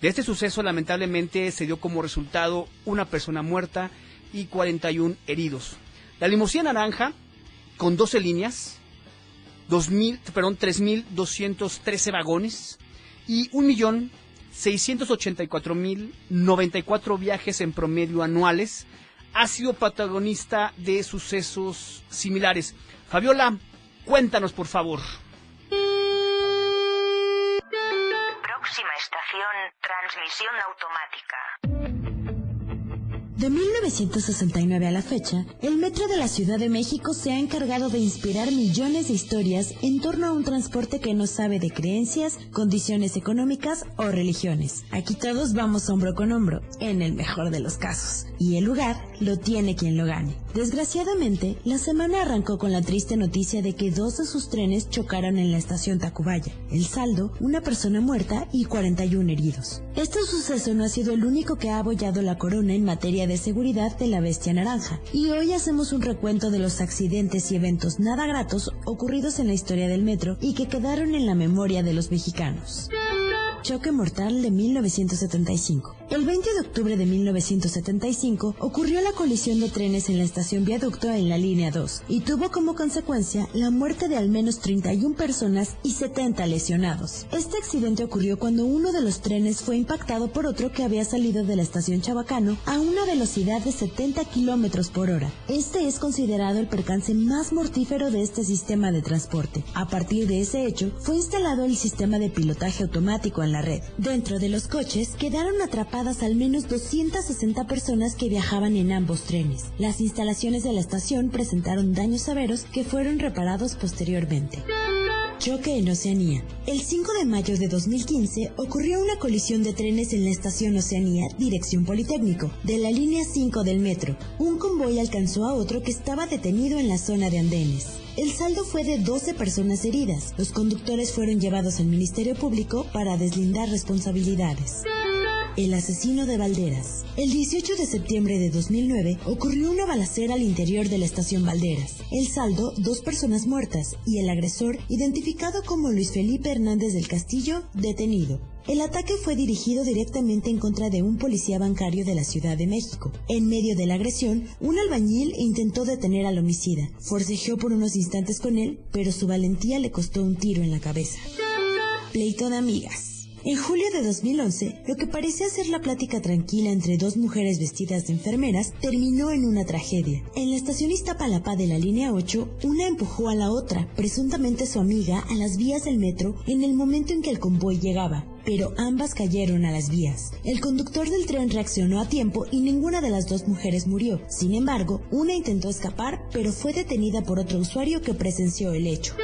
De este suceso, lamentablemente, se dio como resultado una persona muerta y 41 heridos. La limusina naranja, con 12 líneas, 2000, perdón, 3.213 vagones y 1.000 684.094 viajes en promedio anuales, ha sido protagonista de sucesos similares. Fabiola, cuéntanos por favor. Transmisión automática. De 1969 a la fecha, el Metro de la Ciudad de México se ha encargado de inspirar millones de historias en torno a un transporte que no sabe de creencias, condiciones económicas o religiones. Aquí todos vamos hombro con hombro, en el mejor de los casos. Y el lugar lo tiene quien lo gane. Desgraciadamente, la semana arrancó con la triste noticia de que dos de sus trenes chocaron en la estación Tacubaya. El saldo, una persona muerta y 41 heridos. Este suceso no ha sido el único que ha abollado la corona en materia de seguridad de la bestia naranja. Y hoy hacemos un recuento de los accidentes y eventos nada gratos ocurridos en la historia del metro y que quedaron en la memoria de los mexicanos. Choque mortal de 1975. El 20 de octubre de 1975 ocurrió la colisión de trenes en la estación Viaducto en la línea 2 y tuvo como consecuencia la muerte de al menos 31 personas y 70 lesionados. Este accidente ocurrió cuando uno de los trenes fue impactado por otro que había salido de la estación Chabacano a una velocidad de 70 kilómetros por hora. Este es considerado el percance más mortífero de este sistema de transporte. A partir de ese hecho, fue instalado el sistema de pilotaje automático en la red. Dentro de los coches quedaron atrapados al menos 260 personas que viajaban en ambos trenes. Las instalaciones de la estación presentaron daños severos que fueron reparados posteriormente. Choque en Oceanía. El 5 de mayo de 2015 ocurrió una colisión de trenes en la estación Oceanía, dirección Politécnico, de la línea 5 del metro. Un convoy alcanzó a otro que estaba detenido en la zona de andenes. El saldo fue de 12 personas heridas. Los conductores fueron llevados al Ministerio Público para deslindar responsabilidades. El asesino de Valderas. El 18 de septiembre de 2009 ocurrió una balacera al interior de la estación Valderas. El saldo, dos personas muertas y el agresor, identificado como Luis Felipe Hernández del Castillo, detenido. El ataque fue dirigido directamente en contra de un policía bancario de la Ciudad de México. En medio de la agresión, un albañil intentó detener al homicida. Forcejeó por unos instantes con él, pero su valentía le costó un tiro en la cabeza. Pleito de amigas. En julio de 2011, lo que parecía ser la plática tranquila entre dos mujeres vestidas de enfermeras terminó en una tragedia. En la estación Iztapalapa de la línea 8, una empujó a la otra, presuntamente su amiga, a las vías del metro en el momento en que el convoy llegaba pero ambas cayeron a las vías. El conductor del tren reaccionó a tiempo y ninguna de las dos mujeres murió. Sin embargo, una intentó escapar, pero fue detenida por otro usuario que presenció el hecho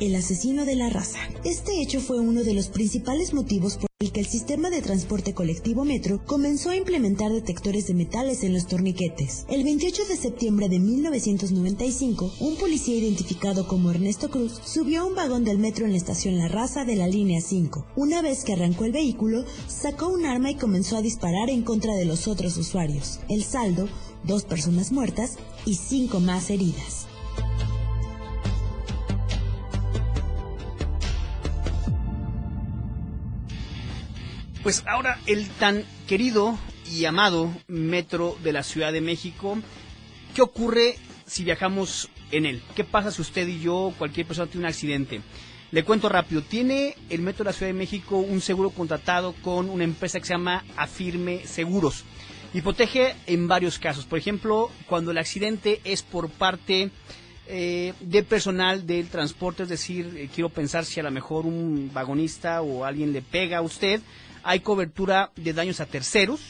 el asesino de la raza. Este hecho fue uno de los principales motivos por el que el sistema de transporte colectivo Metro comenzó a implementar detectores de metales en los torniquetes. El 28 de septiembre de 1995, un policía identificado como Ernesto Cruz subió a un vagón del metro en la estación La Raza de la línea 5. Una vez que arrancó el vehículo, sacó un arma y comenzó a disparar en contra de los otros usuarios. El saldo, dos personas muertas y cinco más heridas. Pues ahora el tan querido y amado metro de la Ciudad de México, ¿qué ocurre si viajamos en él? ¿Qué pasa si usted y yo, cualquier persona tiene un accidente? Le cuento rápido, tiene el metro de la Ciudad de México un seguro contratado con una empresa que se llama Afirme Seguros y protege en varios casos. Por ejemplo, cuando el accidente es por parte eh, de personal del transporte, es decir, eh, quiero pensar si a lo mejor un vagonista o alguien le pega a usted, hay cobertura de daños a terceros,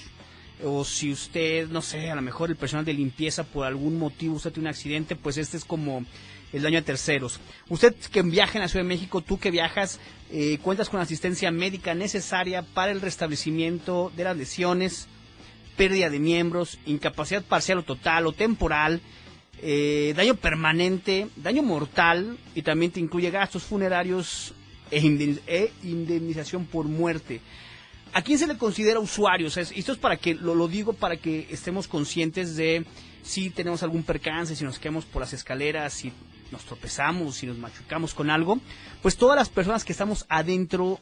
o si usted, no sé, a lo mejor el personal de limpieza por algún motivo usted tiene un accidente, pues este es como el daño a terceros. Usted que viaja en la Ciudad de México, tú que viajas, eh, cuentas con asistencia médica necesaria para el restablecimiento de las lesiones, pérdida de miembros, incapacidad parcial o total o temporal, eh, daño permanente, daño mortal y también te incluye gastos funerarios e, e indemnización por muerte. ¿A quién se le considera usuario? esto es para que, lo digo para que estemos conscientes de si tenemos algún percance, si nos quedamos por las escaleras, si nos tropezamos, si nos machucamos con algo, pues todas las personas que estamos adentro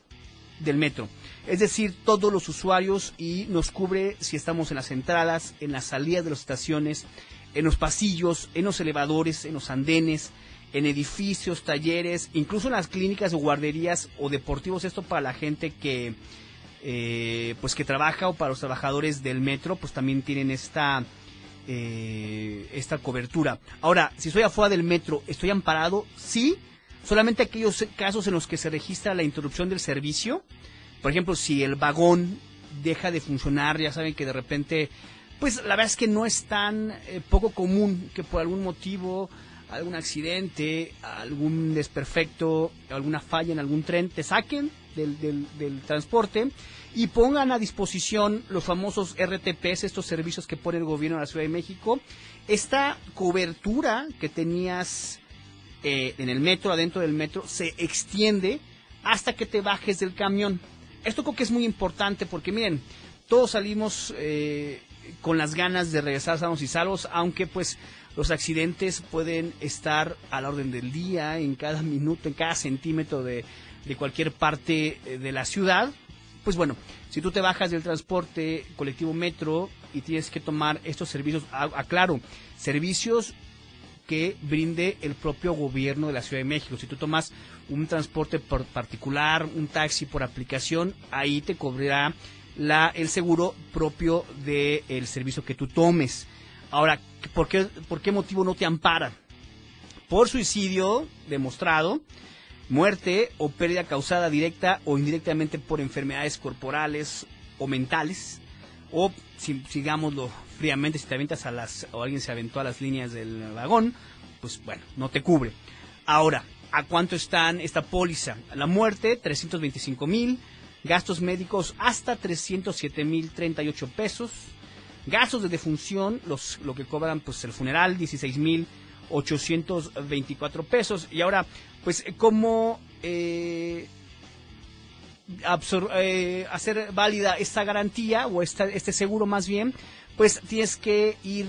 del metro, es decir, todos los usuarios y nos cubre si estamos en las entradas, en las salidas de las estaciones, en los pasillos, en los elevadores, en los andenes, en edificios, talleres, incluso en las clínicas o guarderías o deportivos, esto para la gente que eh, pues que trabaja o para los trabajadores del metro, pues también tienen esta eh, esta cobertura. Ahora, si estoy afuera del metro, ¿estoy amparado? Sí, solamente aquellos casos en los que se registra la interrupción del servicio. Por ejemplo, si el vagón deja de funcionar, ya saben que de repente, pues la verdad es que no es tan eh, poco común que por algún motivo, algún accidente, algún desperfecto, alguna falla en algún tren, te saquen del, transporte y pongan a disposición los famosos RTPs, estos servicios que pone el gobierno de la Ciudad de México. Esta cobertura que tenías eh, en el metro, adentro del metro, se extiende hasta que te bajes del camión. Esto creo que es muy importante porque miren, todos salimos eh, con las ganas de regresar sanos y salvos, aunque pues los accidentes pueden estar a la orden del día, en cada minuto, en cada centímetro de, de cualquier parte eh, de la ciudad pues bueno, si tú te bajas del transporte colectivo metro y tienes que tomar estos servicios, aclaro, servicios que brinde el propio gobierno de la Ciudad de México. Si tú tomas un transporte por particular, un taxi por aplicación, ahí te cubrirá la, el seguro propio del servicio que tú tomes. Ahora, ¿por qué, ¿por qué motivo no te ampara? Por suicidio demostrado, muerte o pérdida causada directa o indirectamente por enfermedades corporales o mentales, o si, sigámoslo fríamente, si te aventas a las, o alguien se aventó a las líneas del vagón, pues bueno, no te cubre. Ahora, ¿a cuánto están esta póliza? La muerte, 325 mil, gastos médicos hasta 307 mil 38 pesos, gastos de defunción, los, lo que cobran pues el funeral, 16 mil 824 pesos. Y ahora, pues, ¿cómo eh, eh, hacer válida esta garantía o esta, este seguro más bien? Pues tienes que ir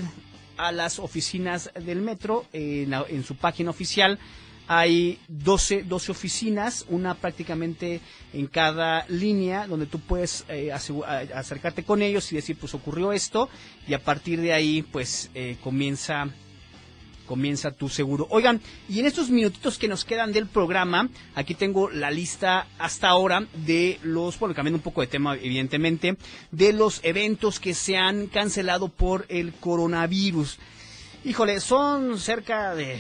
a las oficinas del metro en, su página oficial. Hay 12, 12 oficinas, una prácticamente en cada línea, donde tú puedes eh, acercarte con ellos y decir, pues ocurrió esto, y a partir de ahí, pues comienza comienza tu seguro. Oigan, y en estos minutitos que nos quedan del programa, aquí tengo la lista hasta ahora de los, bueno, cambiando un poco de tema, evidentemente, de los eventos que se han cancelado por el coronavirus. Híjole, son cerca de,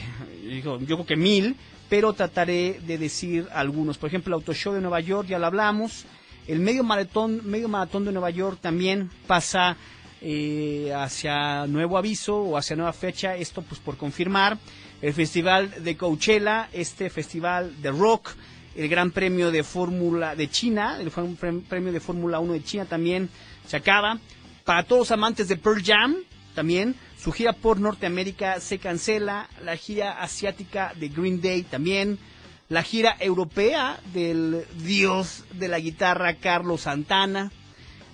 yo creo que mil, pero trataré de decir algunos. Por ejemplo, el Auto Show de Nueva York, ya lo hablamos. El medio maratón, medio maratón de Nueva York también pasa eh, hacia nuevo aviso o hacia nueva fecha, esto pues por confirmar. El Festival de Coachella, este festival de rock, el Gran Premio de Fórmula de China, el Premio de Fórmula 1 de China también se acaba. Para todos los amantes de Pearl Jam, también su gira por Norteamérica se cancela, la gira asiática de Green Day también, la gira europea del dios de la guitarra Carlos Santana,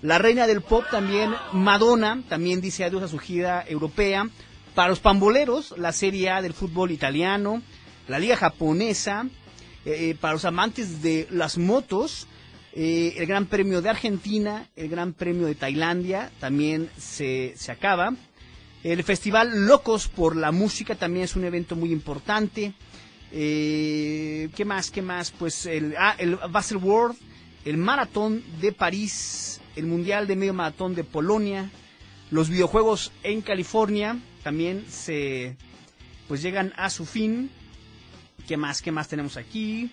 la reina del pop también, Madonna, también dice adiós a su gira europea. Para los pamboleros, la Serie A del fútbol italiano, la Liga japonesa. Eh, eh, para los amantes de las motos, eh, el Gran Premio de Argentina, el Gran Premio de Tailandia también se, se acaba. El Festival Locos por la Música también es un evento muy importante. ¿Qué más? ¿Qué más? Pues el, ah, el Basel World, el Maratón de París el Mundial de Medio Maratón de Polonia, los videojuegos en California también se pues llegan a su fin. ¿Qué más? ¿Qué más tenemos aquí?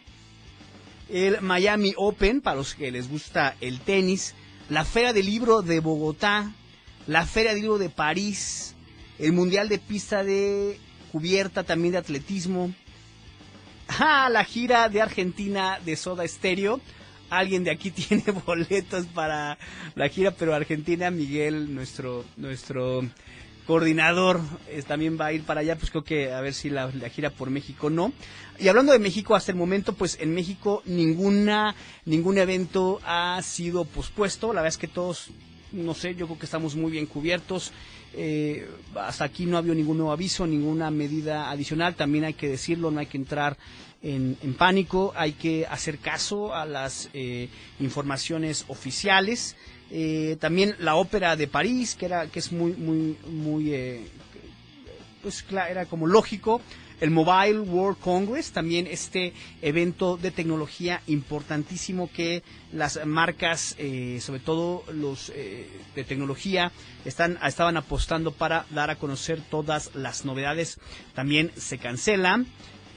El Miami Open, para los que les gusta el tenis, la Feria del Libro de Bogotá, la Feria del Libro de París, el Mundial de Pista de Cubierta también de atletismo, ah, la gira de Argentina de Soda Stereo, alguien de aquí tiene boletos para la gira, pero Argentina, Miguel, nuestro, nuestro coordinador, también va a ir para allá, pues creo que a ver si la, gira por México no. Y hablando de México, hasta el momento, pues en México ninguna, ningún evento ha sido pospuesto. La verdad es que todos, no sé, yo creo que estamos muy bien cubiertos. Eh, hasta aquí no ha habido ningún nuevo aviso, ninguna medida adicional. También hay que decirlo, no hay que entrar en, pánico, hay que hacer caso a las eh, informaciones oficiales. Eh, también la ópera de París, que era que es muy muy muy eh, pues era como lógico. el Mobile World Congress, también este evento de tecnología importantísimo que las marcas, eh, sobre todo los eh, de tecnología, están, estaban apostando para dar a conocer todas las novedades. También se cancelan.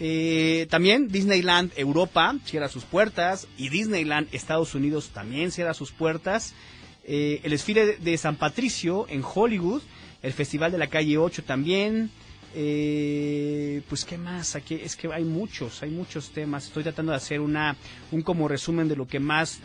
Eh, también Disneyland Europa cierra sus puertas y Disneyland Estados Unidos también cierra sus puertas. el desfile de San Patricio en Hollywood, el Festival de la Calle 8 también, eh, pues qué más, aquí es que hay muchos, hay muchos temas. Estoy tratando de hacer una un como resumen de lo que más.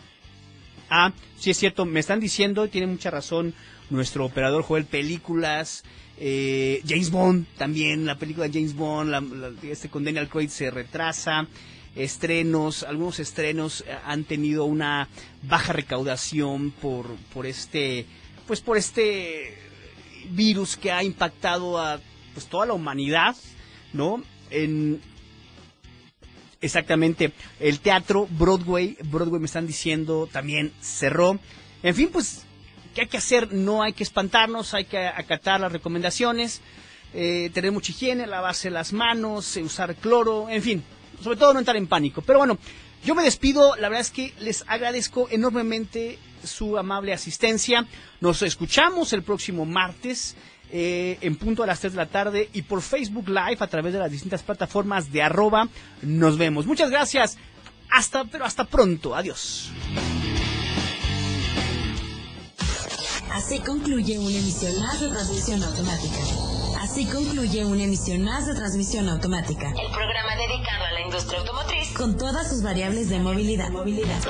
Ah, sí es cierto, me están diciendo, tiene mucha razón nuestro operador Joel, películas, eh, James Bond también, la película de James Bond, este con Daniel Craig se retrasa, estrenos, algunos estrenos han tenido una baja recaudación por, por este, pues por este virus que ha impactado a pues toda la humanidad, ¿no? En exactamente el teatro Broadway, Broadway me están diciendo también cerró. En fin, pues ¿qué hay que hacer? No hay que espantarnos, hay que acatar las recomendaciones, eh, tener mucha higiene, lavarse las manos, eh, usar cloro, en fin, sobre todo no entrar en pánico. Pero bueno, yo me despido, la verdad es que les agradezco enormemente su amable asistencia. Nos escuchamos el próximo martes. Eh, en punto a las 3 de la tarde y por Facebook Live a través de las distintas plataformas de arroba. Nos vemos. Muchas gracias. Hasta, pero hasta pronto. Adiós. Así concluye una emisión más de transmisión automática. Así concluye una emisión más de transmisión automática. El programa dedicado a la industria automotriz con todas sus variables de movilidad. movilidad.